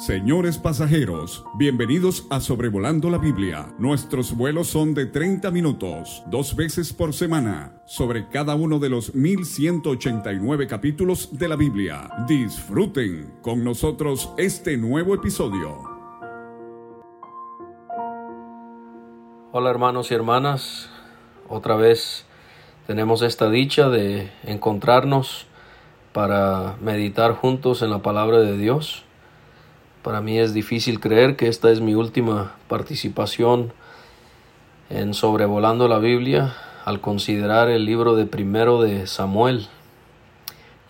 Señores pasajeros, bienvenidos a Sobrevolando la Biblia. Nuestros vuelos son de 30 minutos, dos veces por semana, sobre cada uno de los 1189 capítulos de la Biblia. Disfruten con nosotros este nuevo episodio. Hola hermanos y hermanas, otra vez tenemos esta dicha de encontrarnos para meditar juntos en la palabra de Dios. Para mí es difícil creer que esta es mi última participación en sobrevolando la Biblia al considerar el libro de primero de Samuel.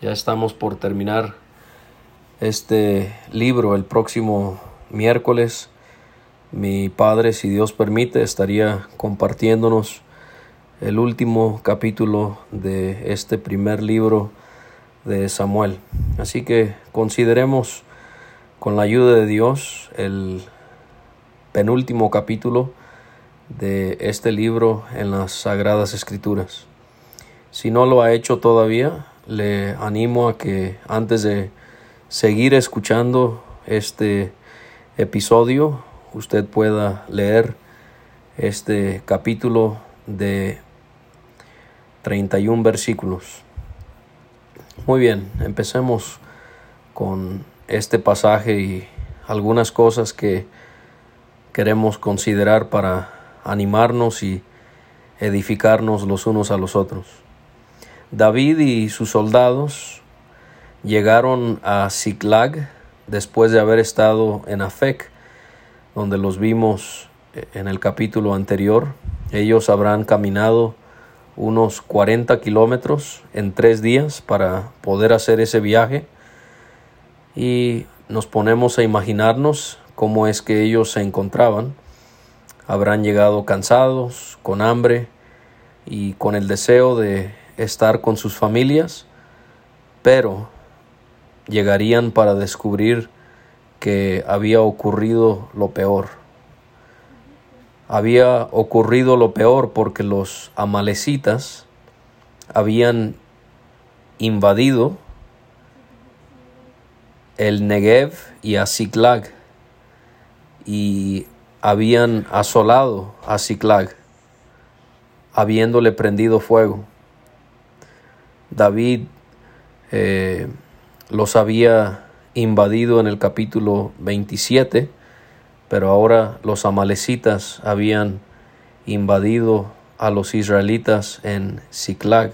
Ya estamos por terminar este libro el próximo miércoles. Mi padre, si Dios permite, estaría compartiéndonos el último capítulo de este primer libro de Samuel. Así que consideremos con la ayuda de Dios el penúltimo capítulo de este libro en las Sagradas Escrituras. Si no lo ha hecho todavía, le animo a que antes de seguir escuchando este episodio, usted pueda leer este capítulo de 31 versículos. Muy bien, empecemos con este pasaje y algunas cosas que queremos considerar para animarnos y edificarnos los unos a los otros. David y sus soldados llegaron a Ziklag después de haber estado en Afec, donde los vimos en el capítulo anterior. Ellos habrán caminado unos 40 kilómetros en tres días para poder hacer ese viaje y nos ponemos a imaginarnos cómo es que ellos se encontraban. Habrán llegado cansados, con hambre y con el deseo de estar con sus familias, pero llegarían para descubrir que había ocurrido lo peor. Había ocurrido lo peor porque los amalecitas habían invadido el Negev y a Ziklag y habían asolado a Ziklag, habiéndole prendido fuego. David eh, los había invadido en el capítulo 27, pero ahora los amalecitas habían invadido a los israelitas en Ziklag.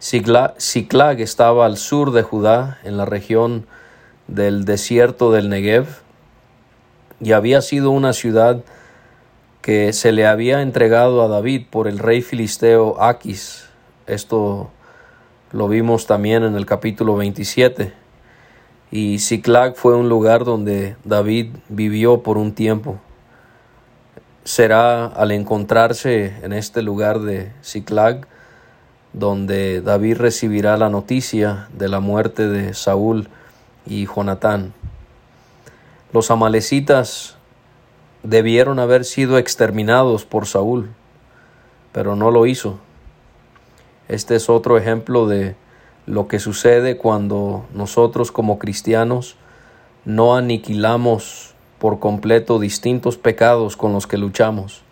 Ziklag estaba al sur de Judá, en la región del desierto del Negev y había sido una ciudad que se le había entregado a David por el rey filisteo Aquis. Esto lo vimos también en el capítulo 27. Y Ziklag fue un lugar donde David vivió por un tiempo. Será al encontrarse en este lugar de Ziklag donde David recibirá la noticia de la muerte de Saúl y Jonatán. Los amalecitas debieron haber sido exterminados por Saúl, pero no lo hizo. Este es otro ejemplo de lo que sucede cuando nosotros como cristianos no aniquilamos por completo distintos pecados con los que luchamos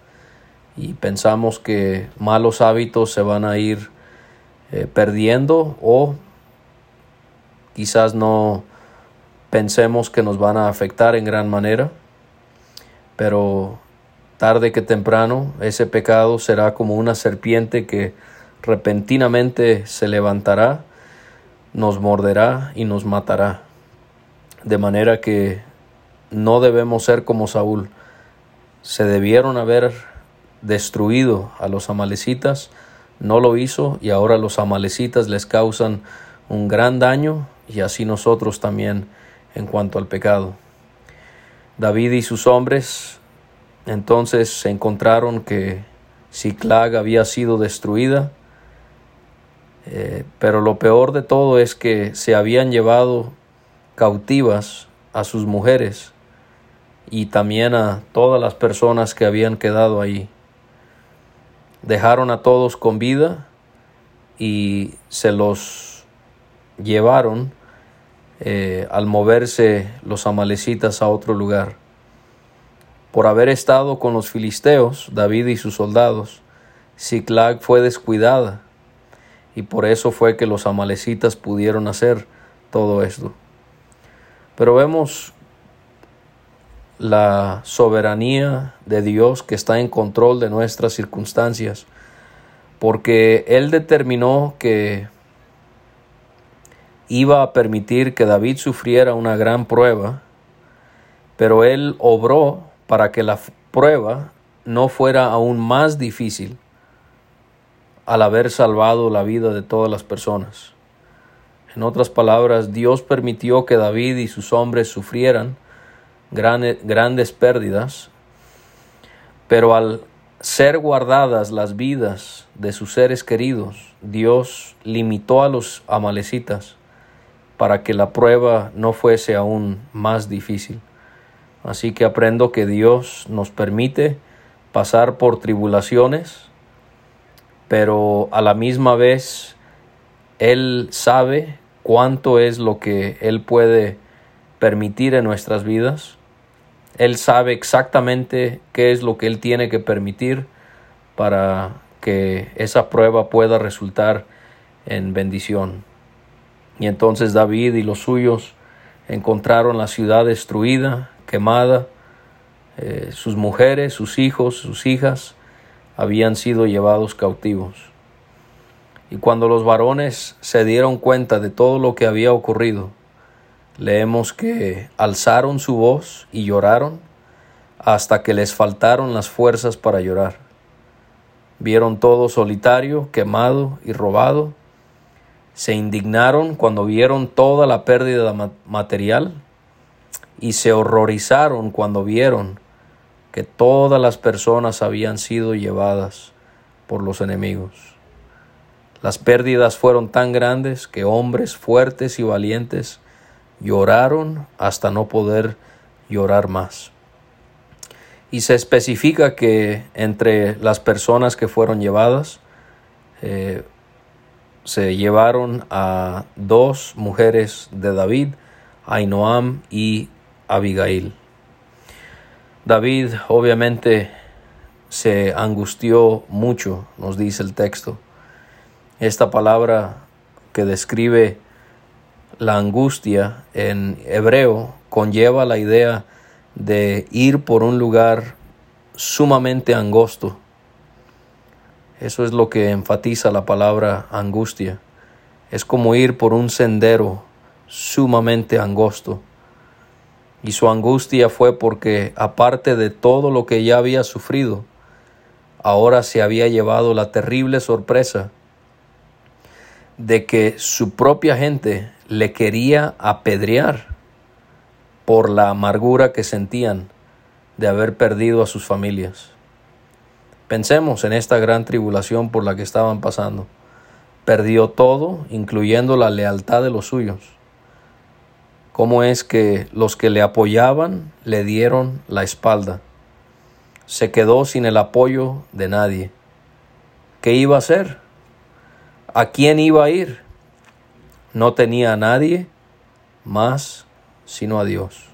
y pensamos que malos hábitos se van a ir eh, perdiendo o quizás no pensemos que nos van a afectar en gran manera, pero tarde que temprano ese pecado será como una serpiente que repentinamente se levantará, nos morderá y nos matará. De manera que no debemos ser como Saúl. Se debieron haber destruido a los amalecitas, no lo hizo y ahora los amalecitas les causan un gran daño y así nosotros también en cuanto al pecado. David y sus hombres entonces se encontraron que Ciclag había sido destruida, eh, pero lo peor de todo es que se habían llevado cautivas a sus mujeres y también a todas las personas que habían quedado ahí. Dejaron a todos con vida y se los llevaron eh, al moverse los amalecitas a otro lugar. Por haber estado con los filisteos, David y sus soldados, Ziklag fue descuidada y por eso fue que los amalecitas pudieron hacer todo esto. Pero vemos la soberanía de Dios que está en control de nuestras circunstancias, porque Él determinó que iba a permitir que David sufriera una gran prueba, pero Él obró para que la prueba no fuera aún más difícil al haber salvado la vida de todas las personas. En otras palabras, Dios permitió que David y sus hombres sufrieran grandes pérdidas, pero al ser guardadas las vidas de sus seres queridos, Dios limitó a los amalecitas para que la prueba no fuese aún más difícil. Así que aprendo que Dios nos permite pasar por tribulaciones, pero a la misma vez Él sabe cuánto es lo que Él puede permitir en nuestras vidas. Él sabe exactamente qué es lo que Él tiene que permitir para que esa prueba pueda resultar en bendición. Y entonces David y los suyos encontraron la ciudad destruida, quemada, eh, sus mujeres, sus hijos, sus hijas habían sido llevados cautivos. Y cuando los varones se dieron cuenta de todo lo que había ocurrido, leemos que alzaron su voz y lloraron hasta que les faltaron las fuerzas para llorar. Vieron todo solitario, quemado y robado. Se indignaron cuando vieron toda la pérdida material y se horrorizaron cuando vieron que todas las personas habían sido llevadas por los enemigos. Las pérdidas fueron tan grandes que hombres fuertes y valientes lloraron hasta no poder llorar más. Y se especifica que entre las personas que fueron llevadas, eh, se llevaron a dos mujeres de David, Ainoam y Abigail. David obviamente se angustió mucho, nos dice el texto esta palabra que describe la angustia en hebreo conlleva la idea de ir por un lugar sumamente angosto. Eso es lo que enfatiza la palabra angustia. Es como ir por un sendero sumamente angosto. Y su angustia fue porque, aparte de todo lo que ya había sufrido, ahora se había llevado la terrible sorpresa de que su propia gente le quería apedrear por la amargura que sentían de haber perdido a sus familias. Pensemos en esta gran tribulación por la que estaban pasando. Perdió todo, incluyendo la lealtad de los suyos. ¿Cómo es que los que le apoyaban le dieron la espalda? Se quedó sin el apoyo de nadie. ¿Qué iba a hacer? ¿A quién iba a ir? No tenía a nadie más sino a Dios.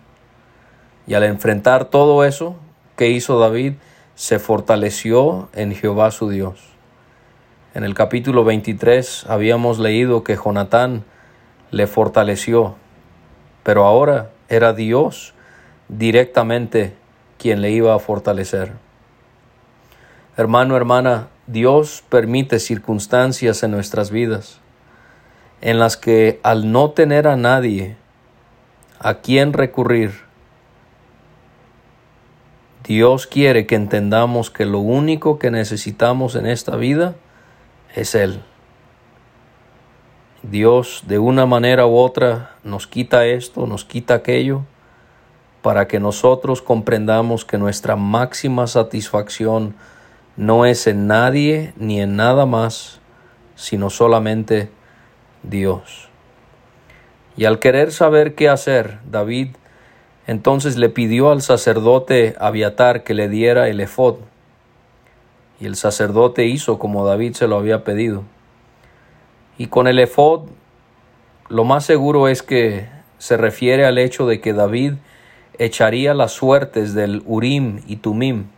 Y al enfrentar todo eso, ¿qué hizo David? Se fortaleció en Jehová su Dios. En el capítulo 23 habíamos leído que Jonatán le fortaleció, pero ahora era Dios directamente quien le iba a fortalecer. Hermano, hermana, Dios permite circunstancias en nuestras vidas en las que al no tener a nadie a quien recurrir, Dios quiere que entendamos que lo único que necesitamos en esta vida es Él. Dios de una manera u otra nos quita esto, nos quita aquello, para que nosotros comprendamos que nuestra máxima satisfacción no es en nadie ni en nada más, sino solamente Dios. Y al querer saber qué hacer, David entonces le pidió al sacerdote Abiatar que le diera el efod. Y el sacerdote hizo como David se lo había pedido. Y con el efod, lo más seguro es que se refiere al hecho de que David echaría las suertes del Urim y Tumim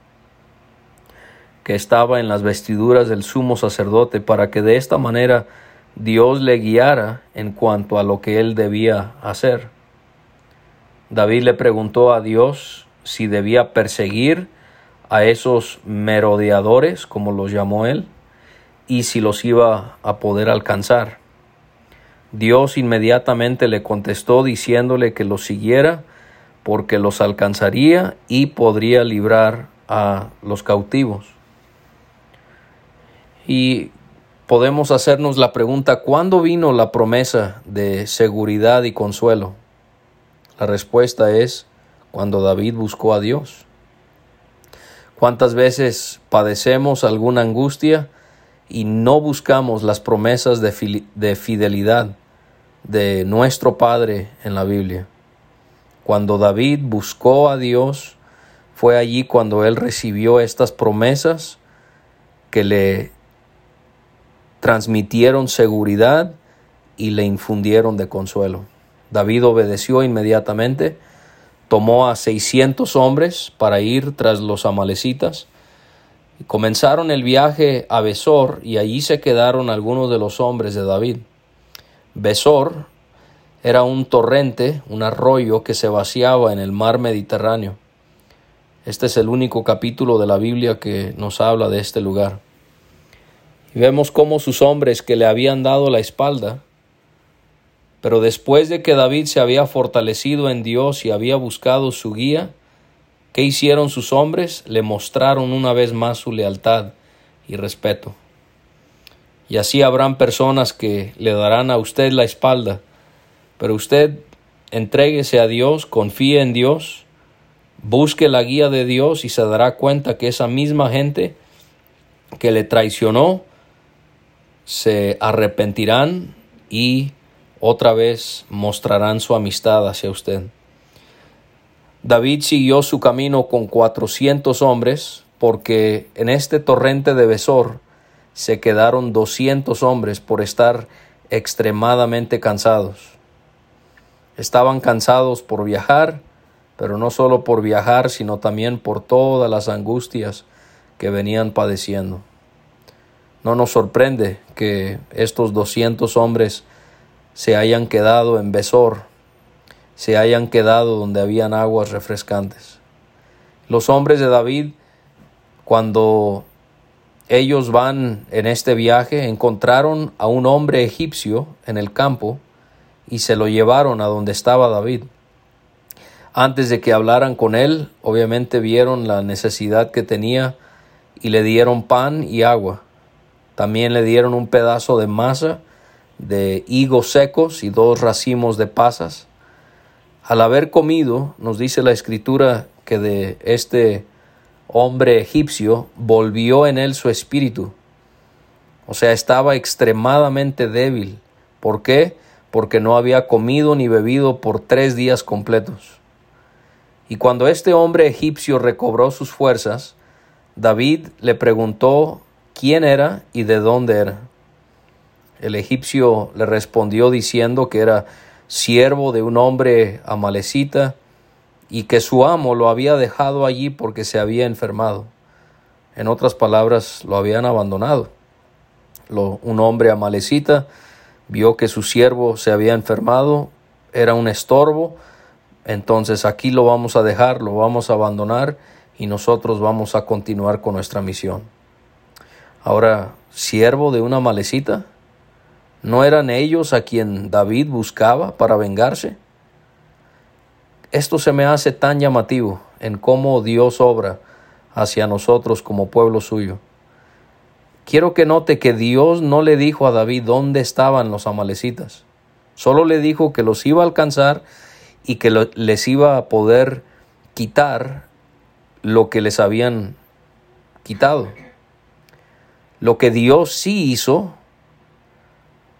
que estaba en las vestiduras del sumo sacerdote para que de esta manera Dios le guiara en cuanto a lo que él debía hacer. David le preguntó a Dios si debía perseguir a esos merodeadores, como los llamó él, y si los iba a poder alcanzar. Dios inmediatamente le contestó diciéndole que los siguiera porque los alcanzaría y podría librar a los cautivos. Y podemos hacernos la pregunta, ¿cuándo vino la promesa de seguridad y consuelo? La respuesta es cuando David buscó a Dios. ¿Cuántas veces padecemos alguna angustia y no buscamos las promesas de, fidelidad de nuestro Padre en la Biblia? Cuando David buscó a Dios, fue allí cuando él recibió estas promesas que le transmitieron seguridad y le infundieron de consuelo. David obedeció inmediatamente, tomó a seiscientos hombres para ir tras los amalecitas, comenzaron el viaje a Besor y allí se quedaron algunos de los hombres de David. Besor era un torrente, un arroyo que se vaciaba en el mar Mediterráneo. Este es el único capítulo de la Biblia que nos habla de este lugar. Y vemos cómo sus hombres que le habían dado la espalda, pero después de que David se había fortalecido en Dios y había buscado su guía, ¿qué hicieron sus hombres? Le mostraron una vez más su lealtad y respeto. Y así habrán personas que le darán a usted la espalda, pero usted entréguese a Dios, confíe en Dios, busque la guía de Dios y se dará cuenta que esa misma gente que le traicionó se arrepentirán y otra vez mostrarán su amistad hacia usted. David siguió su camino con cuatrocientos hombres, porque en este torrente de Besor se quedaron doscientos hombres por estar extremadamente cansados. Estaban cansados por viajar, pero no solo por viajar, sino también por todas las angustias que venían padeciendo. No nos sorprende que estos doscientos hombres se hayan quedado en Besor, se hayan quedado donde habían aguas refrescantes. Los hombres de David, cuando ellos van en este viaje, encontraron a un hombre egipcio en el campo y se lo llevaron a donde estaba David. Antes de que hablaran con él, obviamente vieron la necesidad que tenía y le dieron pan y agua. También le dieron un pedazo de masa de higos secos y dos racimos de pasas. Al haber comido, nos dice la escritura que de este hombre egipcio volvió en él su espíritu. O sea, estaba extremadamente débil. ¿Por qué? Porque no había comido ni bebido por tres días completos. Y cuando este hombre egipcio recobró sus fuerzas, David le preguntó quién era y de dónde era. El egipcio le respondió diciendo que era siervo de un hombre amalecita y que su amo lo había dejado allí porque se había enfermado. En otras palabras, lo habían abandonado. un hombre amalecita vio que su siervo se había enfermado, era un estorbo, entonces aquí lo vamos a dejar, lo vamos a abandonar y nosotros vamos a continuar con nuestra misión. Ahora, siervo de una malecita, ¿no eran ellos a quien David buscaba para vengarse? Esto se me hace tan llamativo en cómo Dios obra hacia nosotros como pueblo suyo. Quiero que note que Dios no le dijo a David dónde estaban los amalecitas. Solo le dijo que los iba a alcanzar y que les iba a poder quitar lo que les habían quitado. Lo que Dios sí hizo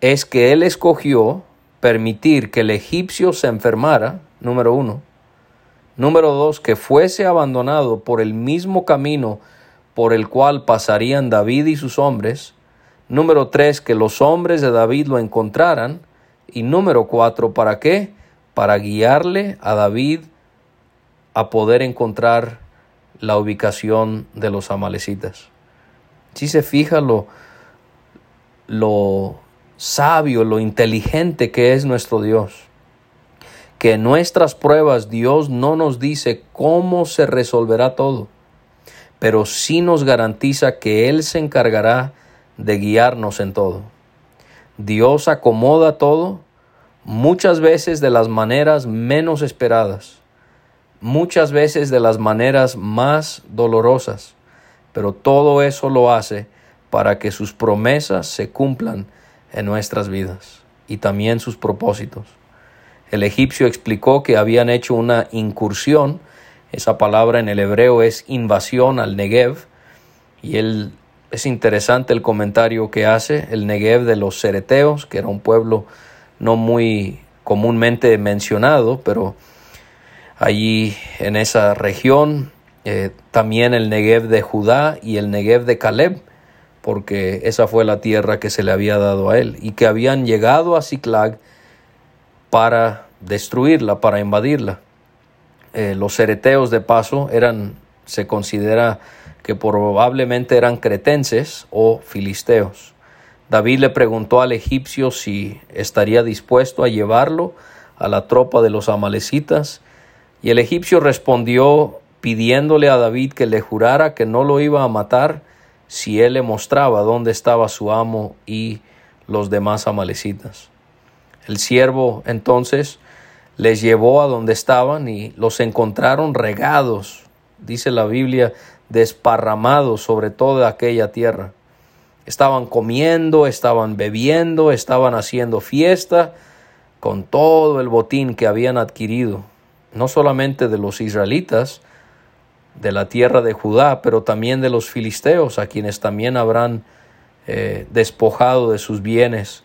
es que Él escogió permitir que el egipcio se enfermara, número uno. Número dos, que fuese abandonado por el mismo camino por el cual pasarían David y sus hombres. Número tres, que los hombres de David lo encontraran. Y número cuatro, ¿para qué? para guiarle a David a poder encontrar la ubicación de los amalecitas. Si se fija lo, lo sabio, lo inteligente que es nuestro Dios, que en nuestras pruebas Dios no nos dice cómo se resolverá todo, pero sí nos garantiza que Él se encargará de guiarnos en todo. Dios acomoda todo muchas veces de las maneras menos esperadas, muchas veces de las maneras más dolorosas, pero todo eso lo hace para que sus promesas se cumplan en nuestras vidas y también sus propósitos. El egipcio explicó que habían hecho una incursión, esa palabra en el hebreo es invasión al Negev, y él es interesante el comentario que hace el Negev de los Cereteos, que era un pueblo no muy comúnmente mencionado, pero allí en esa región eh, también el Negev de Judá y el Negev de Caleb, porque esa fue la tierra que se le había dado a él, y que habían llegado a Ciclag para destruirla, para invadirla. Eh, los cereteos de paso eran, se considera que probablemente eran cretenses o filisteos. David le preguntó al egipcio si estaría dispuesto a llevarlo a la tropa de los amalecitas, y el egipcio respondió pidiéndole a David que le jurara que no lo iba a matar si él le mostraba dónde estaba su amo y los demás amalecitas. El siervo entonces les llevó a donde estaban y los encontraron regados, dice la Biblia, desparramados sobre toda aquella tierra. Estaban comiendo, estaban bebiendo, estaban haciendo fiesta con todo el botín que habían adquirido, no solamente de los israelitas, de la tierra de Judá, pero también de los filisteos, a quienes también habrán eh, despojado de sus bienes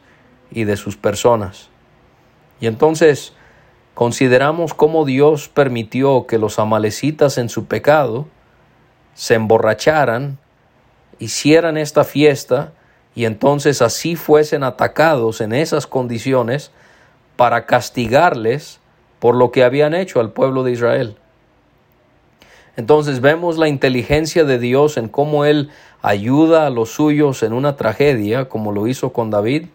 y de sus personas. Y entonces consideramos cómo Dios permitió que los amalecitas en su pecado se emborracharan, hicieran esta fiesta y entonces así fuesen atacados en esas condiciones para castigarles por lo que habían hecho al pueblo de Israel. Entonces vemos la inteligencia de Dios en cómo Él ayuda a los suyos en una tragedia, como lo hizo con David,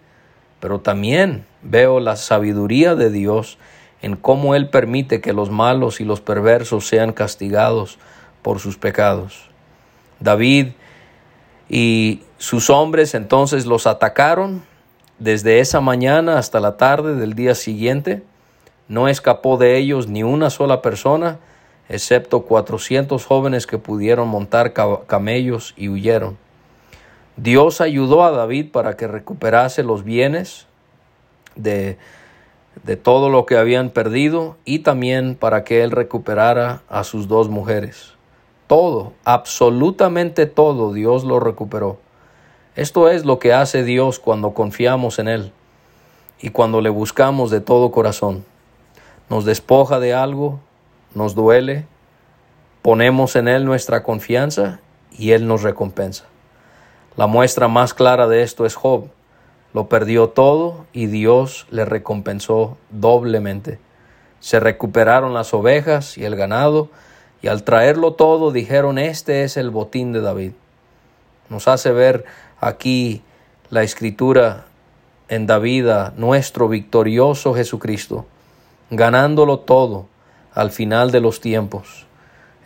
pero también veo la sabiduría de Dios en cómo Él permite que los malos y los perversos sean castigados por sus pecados. David y sus hombres entonces los atacaron desde esa mañana hasta la tarde del día siguiente. No escapó de ellos ni una sola persona, excepto cuatrocientos jóvenes que pudieron montar camellos y huyeron. Dios ayudó a David para que recuperase los bienes de, de todo lo que habían perdido y también para que él recuperara a sus dos mujeres. Todo, absolutamente todo, Dios lo recuperó. Esto es lo que hace Dios cuando confiamos en Él y cuando le buscamos de todo corazón. Nos despoja de algo, nos duele, ponemos en Él nuestra confianza y Él nos recompensa. La muestra más clara de esto es Job. Lo perdió todo y Dios le recompensó doblemente. Se recuperaron las ovejas y el ganado, y al traerlo todo dijeron, este es el botín de David. Nos hace ver aquí la escritura en David nuestro victorioso Jesucristo, ganándolo todo al final de los tiempos.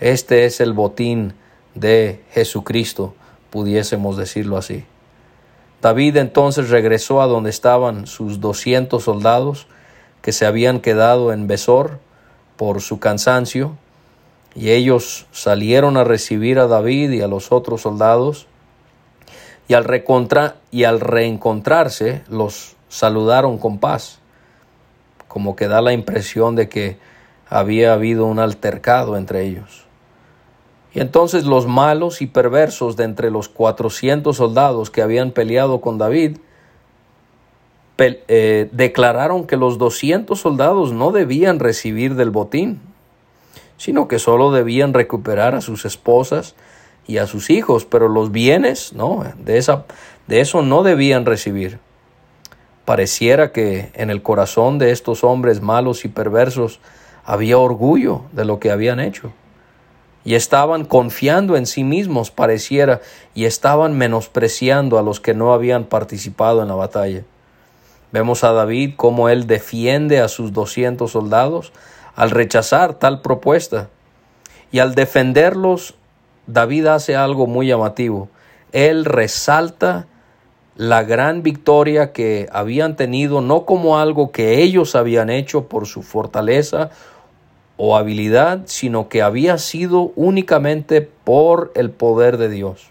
Este es el botín de Jesucristo, pudiésemos decirlo así. David entonces regresó a donde estaban sus doscientos soldados que se habían quedado en Besor por su cansancio, y ellos salieron a recibir a David y a los otros soldados, y al, y al reencontrarse los saludaron con paz, como que da la impresión de que había habido un altercado entre ellos. Y entonces los malos y perversos de entre los cuatrocientos soldados que habían peleado con David eh, declararon que los doscientos soldados no debían recibir del botín, sino que solo debían recuperar a sus esposas y a sus hijos, pero los bienes, no, de, esa, de eso no debían recibir. Pareciera que en el corazón de estos hombres malos y perversos había orgullo de lo que habían hecho. Y estaban confiando en sí mismos, pareciera, y estaban menospreciando a los que no habían participado en la batalla. Vemos a David cómo él defiende a sus doscientos soldados al rechazar tal propuesta. Y al defenderlos, David hace algo muy llamativo. Él resalta la gran victoria que habían tenido no como algo que ellos habían hecho por su fortaleza o habilidad, sino que había sido únicamente por el poder de Dios.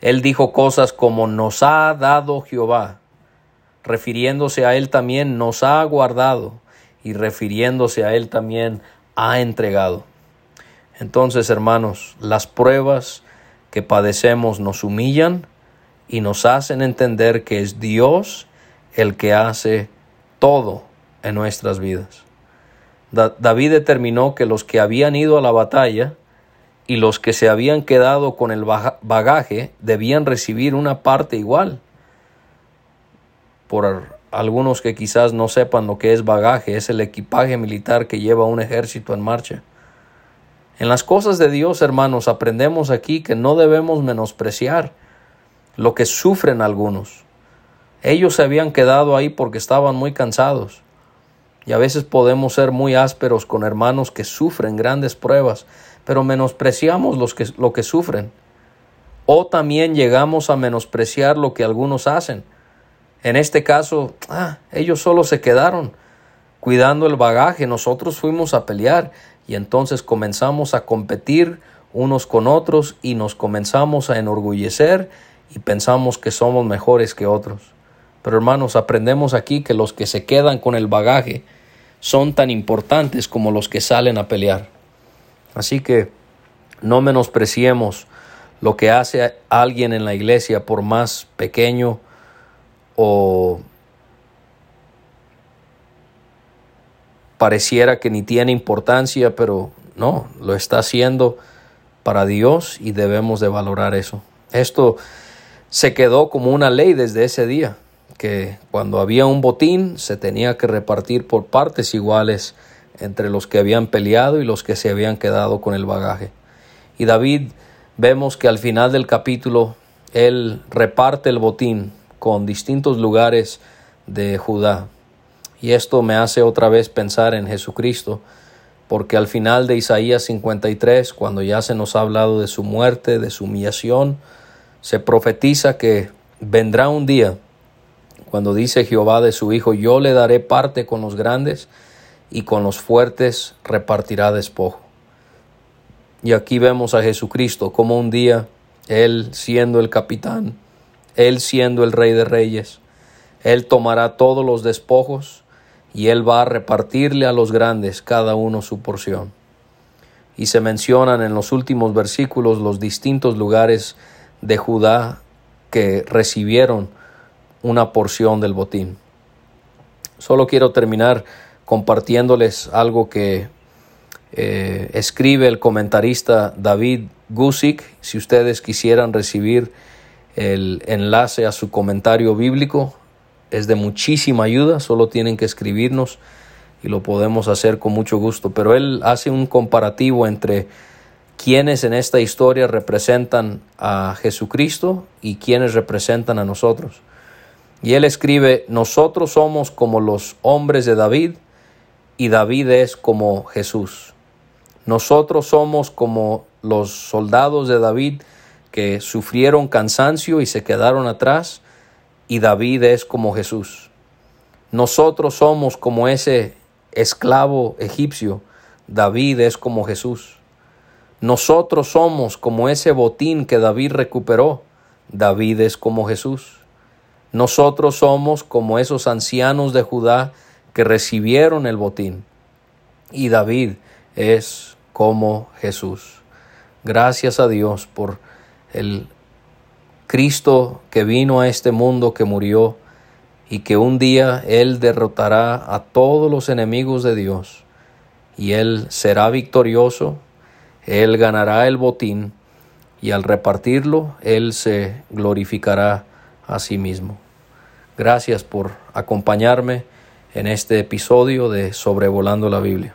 Él dijo cosas como nos ha dado Jehová, refiriéndose a él también nos ha guardado y refiriéndose a él también ha entregado. Entonces, hermanos, las pruebas que padecemos nos humillan, y nos hacen entender que es Dios el que hace todo en nuestras vidas. David determinó que los que habían ido a la batalla y los que se habían quedado con el bagaje debían recibir una parte igual. Por algunos que quizás no sepan lo que es bagaje, es el equipaje militar que lleva un ejército en marcha. En las cosas de Dios, hermanos, aprendemos aquí que no debemos menospreciar lo que sufren algunos. Ellos se habían quedado ahí porque estaban muy cansados. Y a veces podemos ser muy ásperos con hermanos que sufren grandes pruebas, pero menospreciamos los que, lo que sufren. O también llegamos a menospreciar lo que algunos hacen. En este caso, ah, ellos solo se quedaron cuidando el bagaje, nosotros fuimos a pelear y entonces comenzamos a competir unos con otros y nos comenzamos a enorgullecer y pensamos que somos mejores que otros. Pero hermanos, aprendemos aquí que los que se quedan con el bagaje son tan importantes como los que salen a pelear. Así que no menospreciemos lo que hace alguien en la iglesia por más pequeño o pareciera que ni tiene importancia, pero no, lo está haciendo para Dios y debemos de valorar eso. Esto se quedó como una ley desde ese día, que cuando había un botín se tenía que repartir por partes iguales entre los que habían peleado y los que se habían quedado con el bagaje. Y David vemos que al final del capítulo él reparte el botín con distintos lugares de Judá. Y esto me hace otra vez pensar en Jesucristo, porque al final de Isaías 53, cuando ya se nos ha hablado de su muerte, de su humillación, se profetiza que vendrá un día cuando dice Jehová de su Hijo, yo le daré parte con los grandes y con los fuertes repartirá despojo. Y aquí vemos a Jesucristo como un día, Él siendo el capitán, Él siendo el rey de reyes, Él tomará todos los despojos y Él va a repartirle a los grandes cada uno su porción. Y se mencionan en los últimos versículos los distintos lugares de Judá que recibieron una porción del botín. Solo quiero terminar compartiéndoles algo que eh, escribe el comentarista David Gusick. Si ustedes quisieran recibir el enlace a su comentario bíblico, es de muchísima ayuda, solo tienen que escribirnos y lo podemos hacer con mucho gusto. Pero él hace un comparativo entre quienes en esta historia representan a Jesucristo y quienes representan a nosotros. Y él escribe, nosotros somos como los hombres de David y David es como Jesús. Nosotros somos como los soldados de David que sufrieron cansancio y se quedaron atrás y David es como Jesús. Nosotros somos como ese esclavo egipcio, David es como Jesús. Nosotros somos como ese botín que David recuperó. David es como Jesús. Nosotros somos como esos ancianos de Judá que recibieron el botín. Y David es como Jesús. Gracias a Dios por el Cristo que vino a este mundo, que murió y que un día Él derrotará a todos los enemigos de Dios y Él será victorioso él ganará el botín y al repartirlo, Él se glorificará a sí mismo. Gracias por acompañarme en este episodio de Sobrevolando la Biblia.